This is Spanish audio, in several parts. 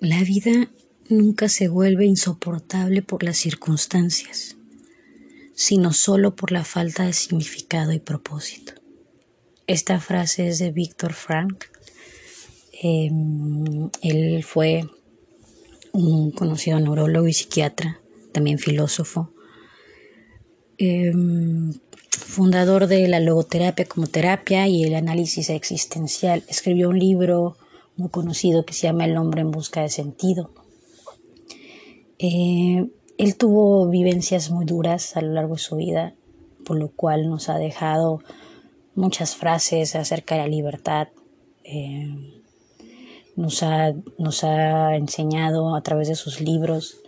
La vida nunca se vuelve insoportable por las circunstancias, sino solo por la falta de significado y propósito. Esta frase es de Víctor Frank. Em, él fue un conocido neurólogo y psiquiatra, también filósofo, em, fundador de la logoterapia como terapia y el análisis existencial. Escribió un libro muy conocido que se llama El hombre en busca de sentido. Eh, él tuvo vivencias muy duras a lo largo de su vida, por lo cual nos ha dejado muchas frases acerca de la libertad. Eh, nos, ha, nos ha enseñado a través de sus libros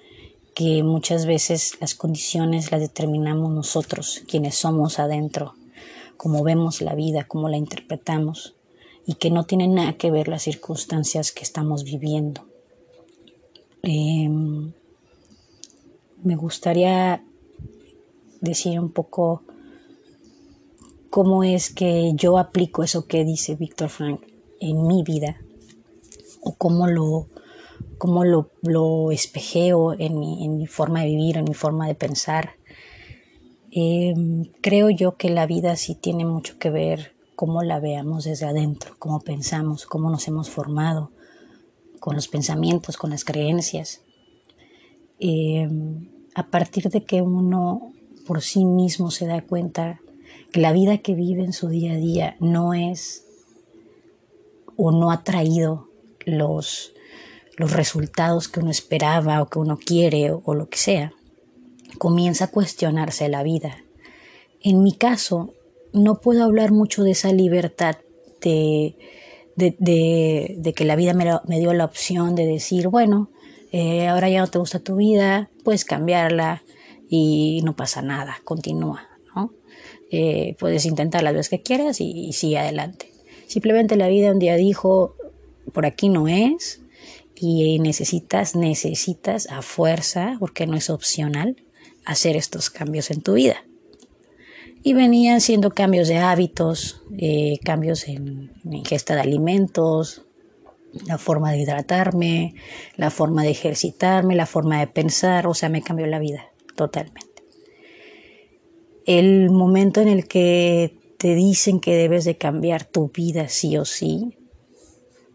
que muchas veces las condiciones las determinamos nosotros, quienes somos adentro, cómo vemos la vida, cómo la interpretamos y que no tiene nada que ver las circunstancias que estamos viviendo. Em, me gustaría decir un poco cómo es que yo aplico eso que dice Víctor Frank en mi vida o cómo lo, cómo lo, lo espejeo en mi, en mi, forma de vivir, en mi forma de pensar. Em, creo yo que la vida sí tiene mucho que ver cómo la veamos desde adentro, cómo pensamos, cómo nos hemos formado, con los pensamientos, con las creencias. Eh, a partir de que uno por sí mismo se da cuenta que la vida que vive en su día a día no es o no ha traído los, los resultados que uno esperaba o que uno quiere o, o lo que sea, comienza a cuestionarse la vida. En mi caso, no puedo hablar mucho de esa libertad de, de, que la vida me, dio la opción de decir, bueno, eh, ahora ya no te gusta tu vida, puedes cambiarla y no pasa nada, continúa, ¿no? Eh, puedes intentar las veces que quieras y sigue adelante. Simplemente la vida un día dijo, por aquí no es y necesitas, necesitas a fuerza, porque no es opcional, hacer estos cambios en tu vida y venían siendo cambios de hábitos, eh, cambios en, ingesta de alimentos, la forma de hidratarme, la forma de ejercitarme, la forma de pensar, o sea, me cambió la vida totalmente. El momento en el que te dicen que debes de cambiar tu vida sí o sí,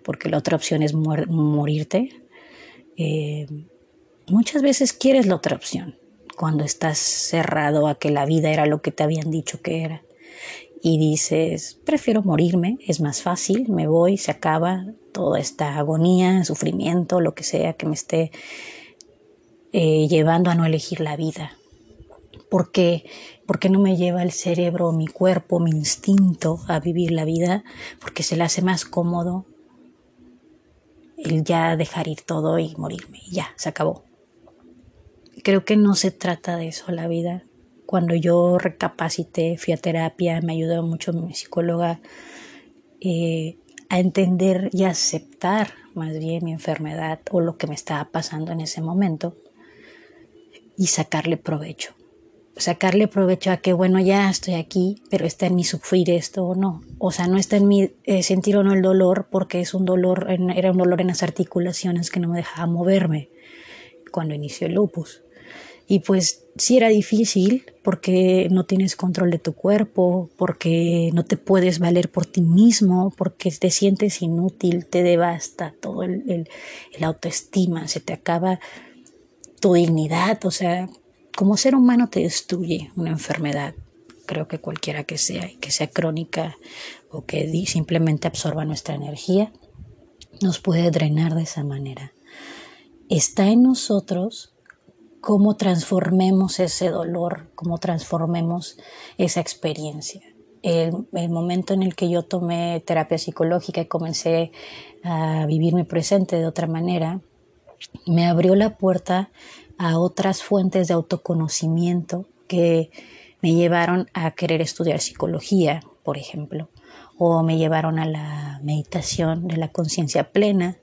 porque la otra opción es morirte, eh, muchas veces quieres la otra opción, cuando estás cerrado a que la vida era lo que te habían dicho que era. Y dices, prefiero morirme, es más fácil, me voy, se acaba toda esta agonía, sufrimiento, lo que sea que me esté eh, llevando a no elegir la vida. ¿Por qué? Porque no me lleva el cerebro, mi cuerpo, mi instinto a vivir la vida, porque se le hace más cómodo el ya dejar ir todo y morirme. Y ya, se acabó creo que no se trata de eso la vida. Cuando yo recapacité, fui a terapia, me ayudó mucho mi psicóloga eh, a entender y aceptar más bien mi enfermedad o lo que me estaba pasando en ese momento y sacarle provecho. Sacarle provecho a que, bueno, ya estoy aquí, pero está en mi sufrir esto o no. O sea, no está en mi eh, sentir o no el dolor porque es un dolor, era un dolor en las articulaciones que no me dejaba moverme cuando inició el lupus. Y pues sí era difícil porque no tienes control de tu cuerpo, porque no te puedes valer por ti mismo, porque te sientes inútil, te devasta todo el, el, autoestima, se te acaba tu dignidad, o sea, como ser humano te destruye una enfermedad, creo que cualquiera que sea, que sea crónica o que simplemente absorba nuestra energía, nos puede drenar de esa manera. Está en nosotros cómo transformemos ese dolor, cómo transformemos esa experiencia. El, momento en el que yo tomé terapia psicológica y comencé a vivir mi presente de otra manera, me abrió la puerta a otras fuentes de autoconocimiento que me llevaron a querer estudiar psicología, por ejemplo, o me llevaron a la meditación de la conciencia plena.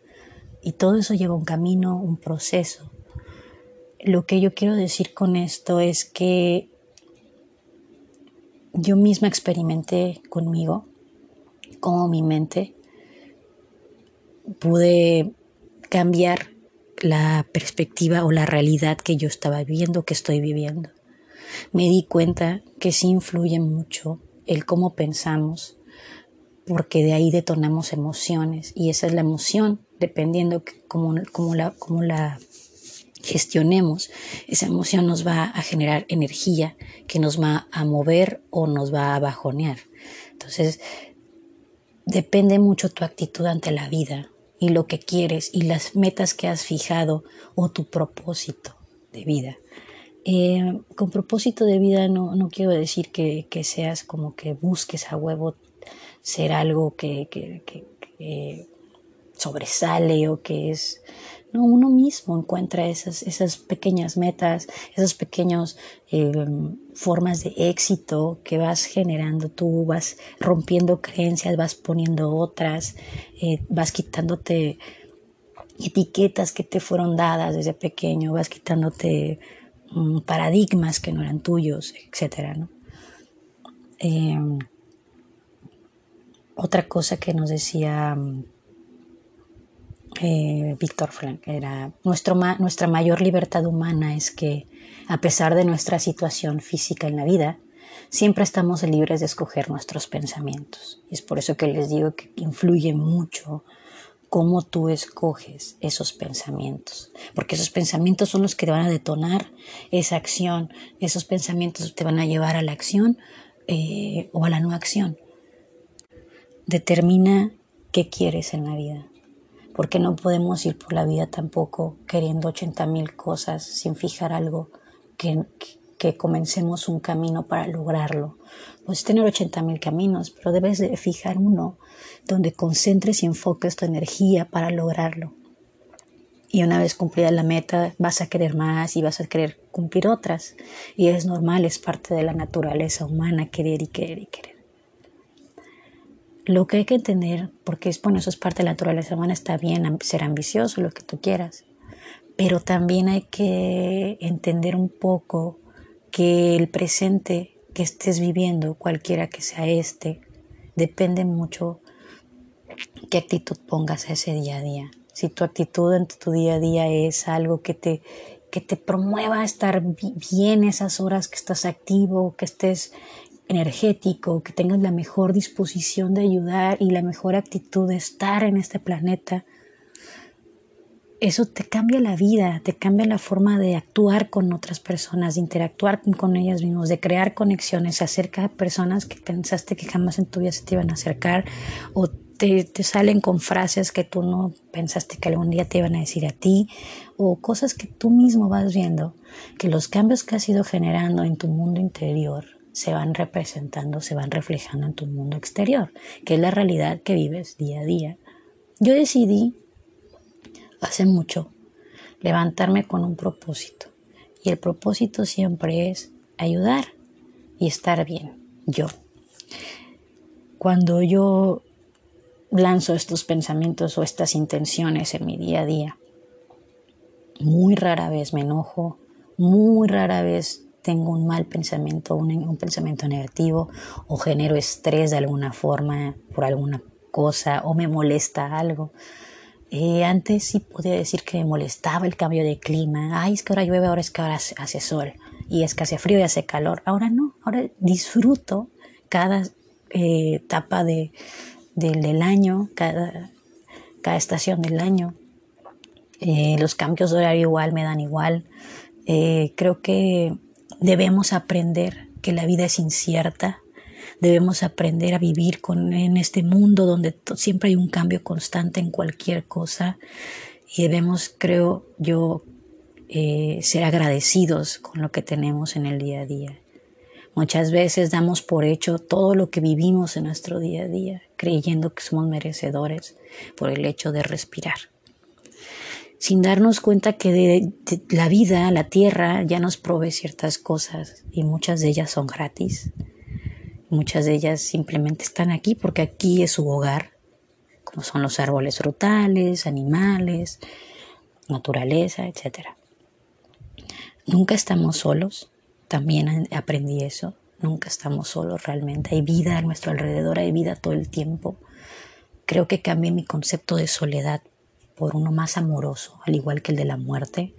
Y todo eso lleva un camino, un proceso. Lo que yo quiero decir con esto es que yo misma experimenté conmigo cómo mi mente pude cambiar la perspectiva o la realidad que yo estaba viviendo, que estoy viviendo. Me di cuenta que sí influye mucho el cómo pensamos, porque de ahí detonamos emociones y esa es la emoción, dependiendo cómo, cómo, la, cómo la gestionemos, esa emoción nos va a generar energía que nos va a mover o nos va a bajonear. Entonces, depende mucho tu actitud ante la vida y lo que quieres y las metas que has fijado o tu propósito de vida. Eh, con propósito de vida no, no quiero decir que, que, seas como que busques a huevo ser algo que, que, que sobresale o que es no, uno mismo encuentra esas, esas pequeñas metas, esas pequeñas eh, formas de éxito que vas generando tú, vas rompiendo creencias, vas poniendo otras, eh, vas quitándote etiquetas que te fueron dadas desde pequeño, vas quitándote mm, paradigmas que no eran tuyos, etc. Em, otra cosa que nos decía eh, Víctor Frank era nuestro, nuestra mayor libertad humana es que a pesar de nuestra situación física en la vida, siempre estamos libres de escoger nuestros pensamientos. Y es por eso que les digo que influye mucho cómo tú escoges esos pensamientos, porque esos pensamientos son los que te van a detonar esa acción, esos pensamientos te van a llevar a la acción eh, o a la no acción. Determina qué quieres en la vida porque no podemos ir por la vida tampoco queriendo 80 mil cosas sin fijar algo que, que, comencemos un camino para lograrlo. Puedes tener 80 mil caminos, pero debes de fijar uno donde concentres y enfoques tu energía para lograrlo. Y una vez cumplida la meta, vas a querer más y vas a querer cumplir otras. Y es normal, es parte de la naturaleza humana querer y querer y querer. Lo que hay que entender, porque es, bueno, eso es parte de la naturaleza humana, está bien ser ambicioso, lo que tú quieras, pero también hay que entender un poco que el presente que estés viviendo, cualquiera que sea este, depende mucho qué actitud pongas a ese día a día. Si tu actitud en tu día a día es algo que te, que te promueva a estar bien esas horas que estás activo, que estés energético, que tengas la mejor disposición de ayudar y la mejor actitud de estar en este planeta, eso te cambia la vida, te cambia la forma de actuar con otras personas, de interactuar con ellas mismas, de crear conexiones acerca de personas que pensaste que jamás en tu vida se te iban a acercar o te, te, salen con frases que tú no pensaste que algún día te iban a decir a ti o cosas que tú mismo vas viendo, que los cambios que has ido generando en tu mundo interior se van representando, se van reflejando en tu mundo exterior, que es la realidad que vives día a día. Yo decidí hace mucho levantarme con un propósito y el propósito siempre es ayudar y estar bien, yo. Cuando yo lanzo estos pensamientos o estas intenciones en mi día a día, muy rara vez me enojo, muy rara vez tengo un mal pensamiento, un, pensamiento negativo o genero estrés de alguna forma por alguna cosa o me molesta algo. Eh, antes sí podía decir que me molestaba el cambio de clima. Ay, es que ahora llueve, ahora es que ahora hace sol. Y es que hace frío y hace calor. Ahora no, ahora disfruto cada eh, etapa de, del año, cada, cada estación del año. Eh, los cambios de horario igual me dan igual. creo que Debemos aprender que la vida es incierta, debemos aprender a vivir con, en este mundo donde siempre hay un cambio constante en cualquier cosa. Y debemos, creo yo, eh, ser agradecidos con lo que tenemos en el día a día. Muchas veces damos por hecho todo lo que vivimos en nuestro día a día, creyendo que somos merecedores por el hecho de respirar sin darnos cuenta que de, la vida, la tierra, ya nos provee ciertas cosas y muchas de ellas son gratis. Muchas de ellas simplemente están aquí porque aquí es su hogar, como son los árboles frutales, animales, naturaleza, etc. Nunca estamos solos, también aprendí eso, nunca estamos solos realmente, hay vida a nuestro alrededor, hay vida todo el tiempo. Creo que cambié mi concepto de soledad por uno más amoroso, al igual que el de la muerte,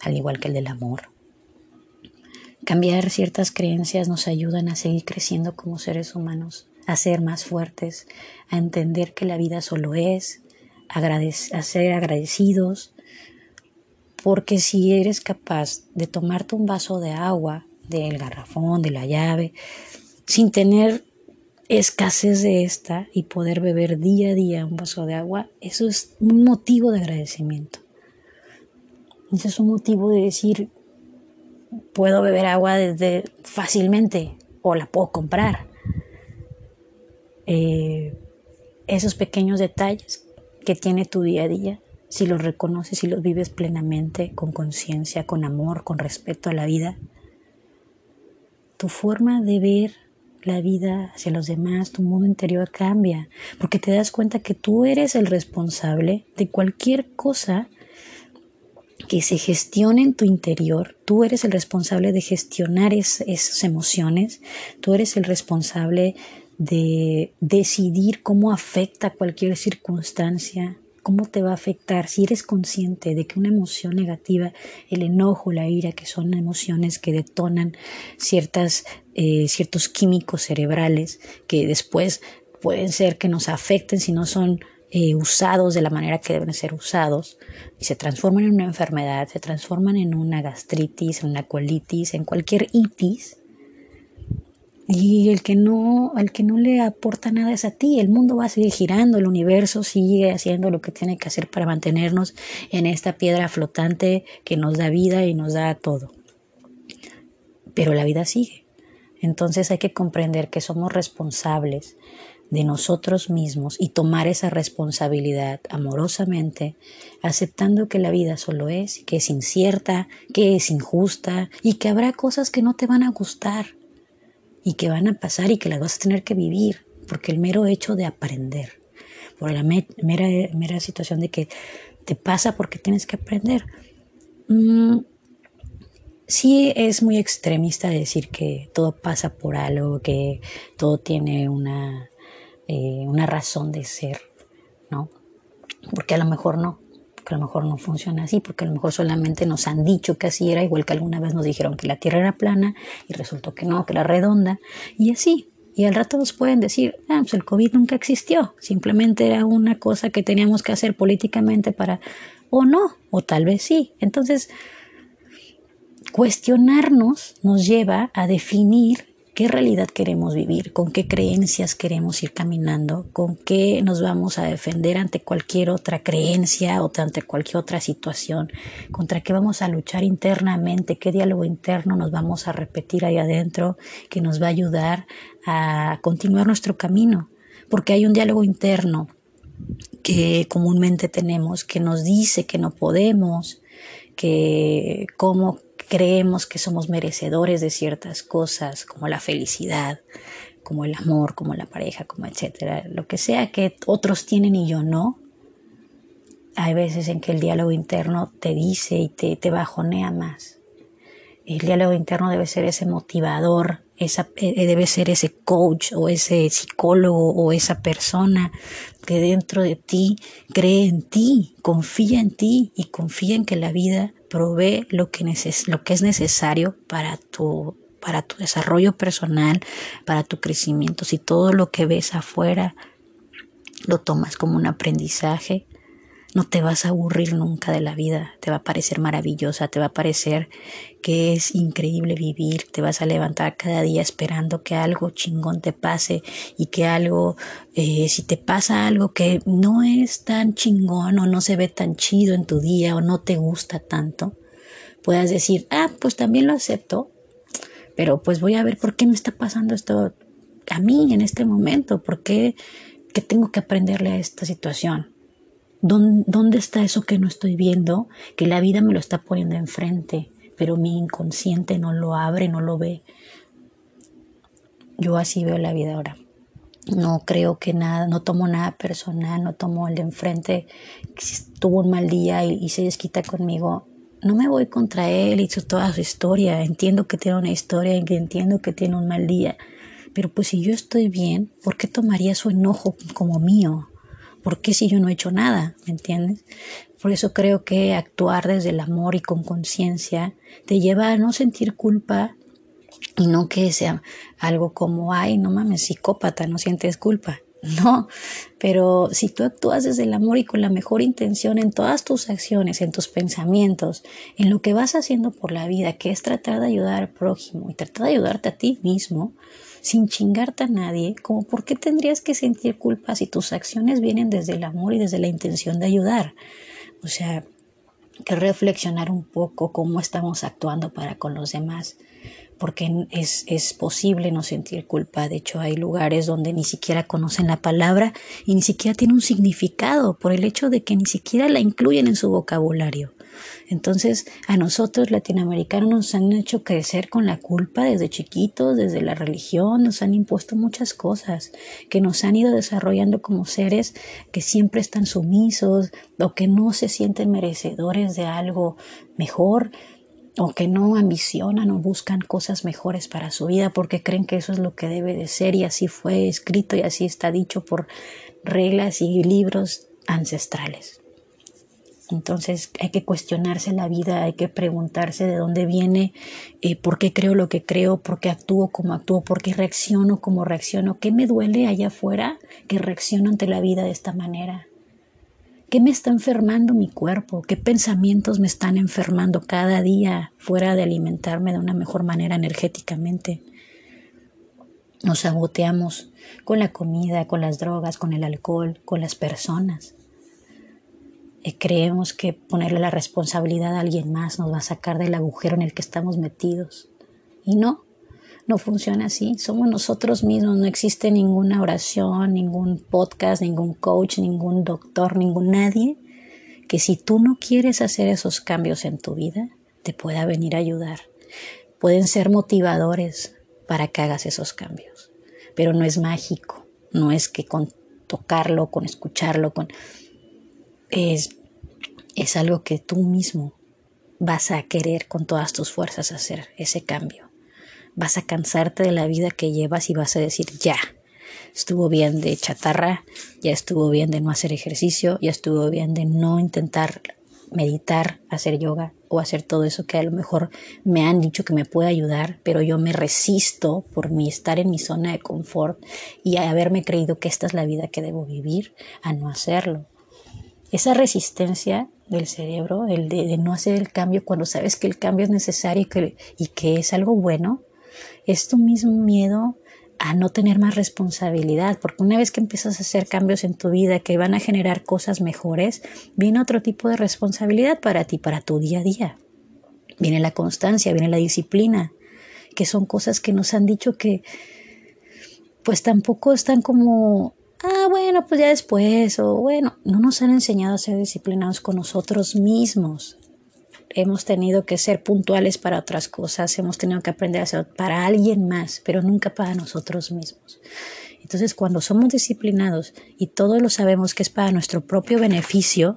al igual que el del amor. Cambiar ciertas creencias nos ayudan a seguir creciendo como seres humanos, a ser más fuertes, a entender que la vida solo es, a ser agradecidos, porque si eres capaz de tomarte un vaso de agua del garrafón, de la llave, sin tener escasez de esta y poder beber día a día un vaso de agua, eso es un motivo de agradecimiento. Ese es un motivo de decir, puedo beber agua desde fácilmente o la puedo comprar. Eh, esos pequeños detalles que tiene tu día a día, si los reconoces y los vives plenamente, con conciencia, con amor, con respeto a la vida, tu forma de ver la vida hacia los demás, tu mundo interior cambia, porque te das cuenta que tú eres el responsable de cualquier cosa que se gestione en tu interior, tú eres el responsable de gestionar esas emociones, tú eres el responsable de decidir cómo afecta cualquier circunstancia, cómo te va a afectar. Si eres consciente de que una emoción negativa, el enojo, la ira, que son emociones que detonan ciertas, eh, ciertos químicos cerebrales que después pueden ser que nos afecten si no son eh, usados de la manera que deben ser usados y se transforman en una enfermedad, se transforman en una gastritis, en una colitis, en cualquier itis. Y el que no, el que no le aporta nada es a ti. El mundo va a seguir girando, el universo sigue haciendo lo que tiene que hacer para mantenernos en esta piedra flotante que nos da vida y nos da todo. Pero la vida sigue. Entonces hay que comprender que somos responsables de nosotros mismos y tomar esa responsabilidad amorosamente, aceptando que la vida solo es, que es incierta, que es injusta y que habrá cosas que no te van a gustar y que van a pasar y que las vas a tener que vivir, porque el mero hecho de aprender, por la mera, situación de que te pasa porque tienes que aprender. Mm, sí es muy extremista decir que todo pasa por algo, que todo tiene una eh, una razón de ser, ¿no? Porque a lo mejor no, porque a lo mejor no funciona así, porque a lo mejor solamente nos han dicho que así era, igual que alguna vez nos dijeron que la Tierra era plana y resultó que no, que era redonda, y así. Y al rato nos pueden decir, ah, pues el COVID nunca existió, simplemente era una cosa que teníamos que hacer políticamente para, o no, o tal vez sí. Entonces, cuestionarnos nos lleva a definir qué realidad queremos vivir, con qué creencias queremos ir caminando, con qué nos vamos a defender ante cualquier otra creencia o ante cualquier otra situación, contra qué vamos a luchar internamente, qué diálogo interno nos vamos a repetir ahí adentro que nos va a ayudar a continuar nuestro camino, porque hay un diálogo interno que comúnmente tenemos que nos dice que no podemos, que cómo creemos que somos merecedores de ciertas cosas como la felicidad, como el amor, como la pareja, como etcétera, lo que sea que otros tienen y yo no. Hay veces en que el diálogo interno te dice y te, te bajonea más. El diálogo interno debe ser ese motivador, esa, eh, debe ser ese coach o ese psicólogo o esa persona que dentro de ti cree en ti, confía en ti y confía en que la vida provee lo que, lo que es necesario para tu, para tu desarrollo personal, para tu crecimiento. Si todo lo que ves afuera lo tomas como un aprendizaje, no te vas a aburrir nunca de la vida, te va a parecer maravillosa, te va a parecer que es increíble vivir, te vas a levantar cada día esperando que algo chingón te pase y que algo, eh, si te pasa algo que no es tan chingón o no se ve tan chido en tu día o no te gusta tanto, puedas decir, ah, pues también lo acepto, pero pues voy a ver por qué me está pasando esto a mí en este momento, por qué, qué tengo que aprenderle a esta situación. ¿Dónde está eso que no estoy viendo? Que la vida me lo está poniendo enfrente, pero mi inconsciente no lo abre, no lo ve. Yo así veo la vida ahora. No creo que nada, no tomo nada personal, no tomo el de enfrente, si tuvo un mal día y, y se desquita conmigo. No me voy contra él y toda su historia. Entiendo que tiene una historia entiendo que tiene un mal día. Pero pues si yo estoy bien, ¿por qué tomaría su enojo como mío? ¿Por qué si yo no he hecho nada? ¿Me entiendes? Por eso creo que actuar desde el amor y con conciencia te lleva a no sentir culpa y no que sea algo como, ay, no mames, psicópata, no sientes culpa. No, pero si tú actúas desde el amor y con la mejor intención en todas tus acciones, en tus pensamientos, en lo que vas haciendo por la vida, que es tratar de ayudar al prójimo y tratar de ayudarte a ti mismo, sin chingarte a nadie, como por qué tendrías que sentir culpa si tus acciones vienen desde el amor y desde la intención de ayudar. O sea, que reflexionar un poco cómo estamos actuando para con los demás porque es, es posible no sentir culpa. De hecho, hay lugares donde ni siquiera conocen la palabra y ni siquiera tiene un significado por el hecho de que ni siquiera la incluyen en su vocabulario. Entonces, a nosotros latinoamericanos nos han hecho crecer con la culpa desde chiquitos, desde la religión, nos han impuesto muchas cosas que nos han ido desarrollando como seres que siempre están sumisos o que no se sienten merecedores de algo mejor o que no ambicionan o buscan cosas mejores para su vida porque creen que eso es lo que debe de ser y así fue escrito y así está dicho por reglas y libros ancestrales. Entonces hay que cuestionarse la vida, hay que preguntarse de dónde viene, eh, por qué creo lo que creo, por qué actúo como actúo, por qué reacciono como reacciono, qué me duele allá afuera que reacciono ante la vida de esta manera. ¿Qué me está enfermando mi cuerpo? ¿Qué pensamientos me están enfermando cada día fuera de alimentarme de una mejor manera energéticamente? Nos saboteamos con la comida, con las drogas, con el alcohol, con las personas. Y creemos que ponerle la responsabilidad a alguien más nos va a sacar del agujero en el que estamos metidos. Y no, no funciona así. Somos nosotros mismos. No existe ninguna oración, ningún podcast, ningún coach, ningún doctor, ningún nadie que si tú no quieres hacer esos cambios en tu vida, te pueda venir a ayudar. Pueden ser motivadores para que hagas esos cambios, pero no es mágico. No es que con tocarlo, con escucharlo, con es, es algo que tú mismo vas a querer con todas tus fuerzas hacer ese cambio vas a cansarte de la vida que llevas y vas a decir, ya, estuvo bien de chatarra, ya estuvo bien de no hacer ejercicio, ya estuvo bien de no intentar meditar, hacer yoga o hacer todo eso que a lo mejor me han dicho que me puede ayudar, pero yo me resisto por mi estar en mi zona de confort y haberme creído que esta es la vida que debo vivir a no hacerlo. Esa resistencia del cerebro, el de, no hacer el cambio cuando sabes que el cambio es necesario y que es algo bueno, es tu mismo miedo a no tener más responsabilidad, porque una vez que empiezas a hacer cambios en tu vida que van a generar cosas mejores, viene otro tipo de responsabilidad para ti, para tu día a día. Viene la constancia, viene la disciplina, que son cosas que nos han dicho que pues tampoco están como, ah, bueno, pues ya después, o bueno, no nos han enseñado a ser disciplinados con nosotros mismos hemos tenido que ser puntuales para otras cosas, hemos tenido que aprender a ser para alguien más, pero nunca para nosotros mismos. Entonces, cuando somos disciplinados y todos lo sabemos que es para nuestro propio beneficio,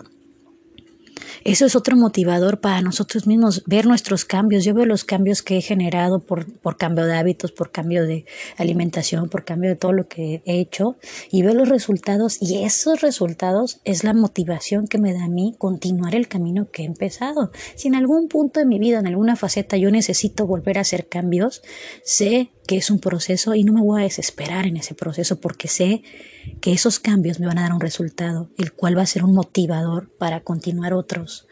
eso es otro motivador para nosotros mismos, ver nuestros cambios. Yo veo los cambios que he generado por, por cambio de hábitos, por cambio de alimentación, por cambio de todo lo que he hecho y veo los resultados y esos resultados es la motivación que me da a mí continuar el camino que he empezado. Si en algún punto de mi vida, en alguna faceta, yo necesito volver a hacer cambios, sé que es un proceso y no me voy a desesperar en ese proceso porque sé que esos cambios me van a dar un resultado, el cual va a ser un motivador para continuar otros.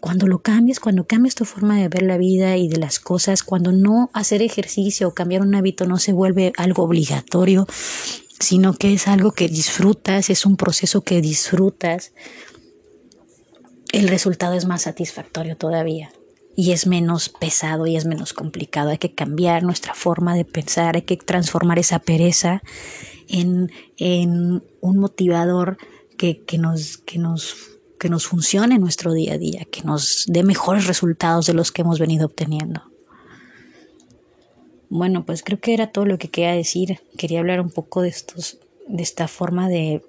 Cuando lo cambies, cuando cambies tu forma de ver la vida y de las cosas, cuando no hacer ejercicio o cambiar un hábito no se vuelve algo obligatorio, sino que es algo que disfrutas, es un proceso que disfrutas, el resultado es más satisfactorio todavía y es menos pesado y es menos complicado. Hay que cambiar nuestra forma de pensar, hay que transformar esa pereza en, en un motivador que, que, nos, que, nos, que nos funcione en nuestro día a día, que nos dé mejores resultados de los que hemos venido obteniendo. Bueno, pues creo que era todo lo que quería decir. Quería hablar un poco de estos, de esta forma de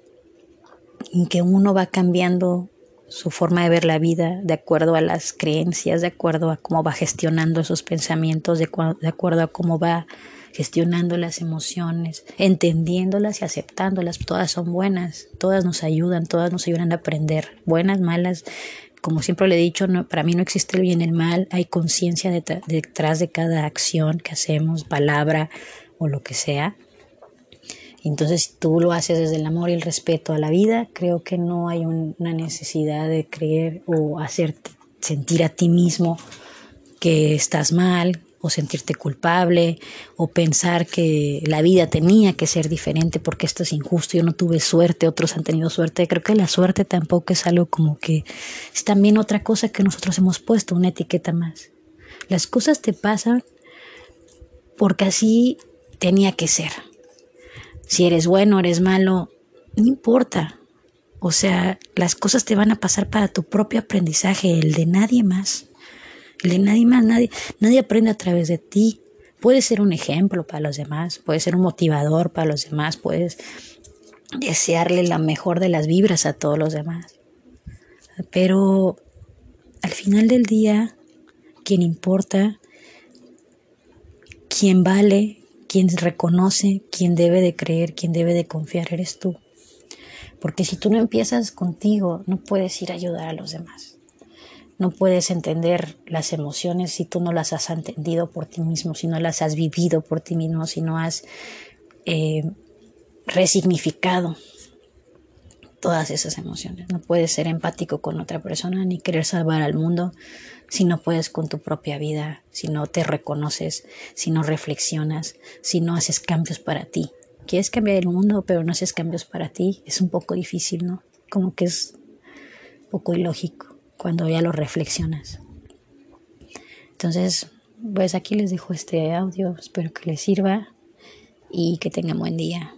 en que uno va cambiando su forma de ver la vida, de acuerdo a las creencias, de acuerdo a cómo va gestionando esos pensamientos, de, de acuerdo a cómo va gestionando las emociones, entendiéndolas y aceptándolas. Todas son buenas, todas nos ayudan, todas nos ayudan a aprender. Buenas, malas, como siempre le he dicho, para mí no existe el bien y el mal, hay conciencia detrás de cada acción que hacemos, palabra o lo que sea. Entonces, si tú lo haces desde el amor y el respeto a la vida, creo que no hay una necesidad de creer o hacerte sentir a ti mismo que estás mal o sentirte culpable o pensar que la vida tenía que ser diferente porque esto es injusto, yo no tuve suerte, otros han tenido suerte. Creo que la suerte tampoco es algo como que es también otra cosa que nosotros hemos puesto, una etiqueta más. Las cosas te pasan porque así tenía que ser. Si eres bueno, eres malo, no importa. O sea, las cosas te van a pasar para tu propio aprendizaje, el de nadie más. El de nadie más, nadie, nadie aprende a través de ti. Puedes ser un ejemplo para los demás, puedes ser un motivador para los demás, puedes desearle la mejor de las vibras a todos los demás. Pero al final del día, quien importa, quien vale, quien reconoce, quien debe de creer, quien debe de confiar, eres tú. Porque si tú no empiezas contigo, no puedes ir a ayudar a los demás. No puedes entender las emociones si tú no las has entendido por ti mismo, si no las has vivido por ti mismo, si no has eh, resignificado todas esas emociones. No puedes ser empático con otra persona ni querer salvar al mundo si no puedes con tu propia vida, si no te reconoces, si no reflexionas, si no haces cambios para ti. Quieres cambiar el mundo, pero no haces cambios para ti, es un poco difícil, ¿no? Como que es un poco ilógico cuando ya lo reflexionas. Entonces, pues aquí les dejo este audio, espero que les sirva y que tengan buen día.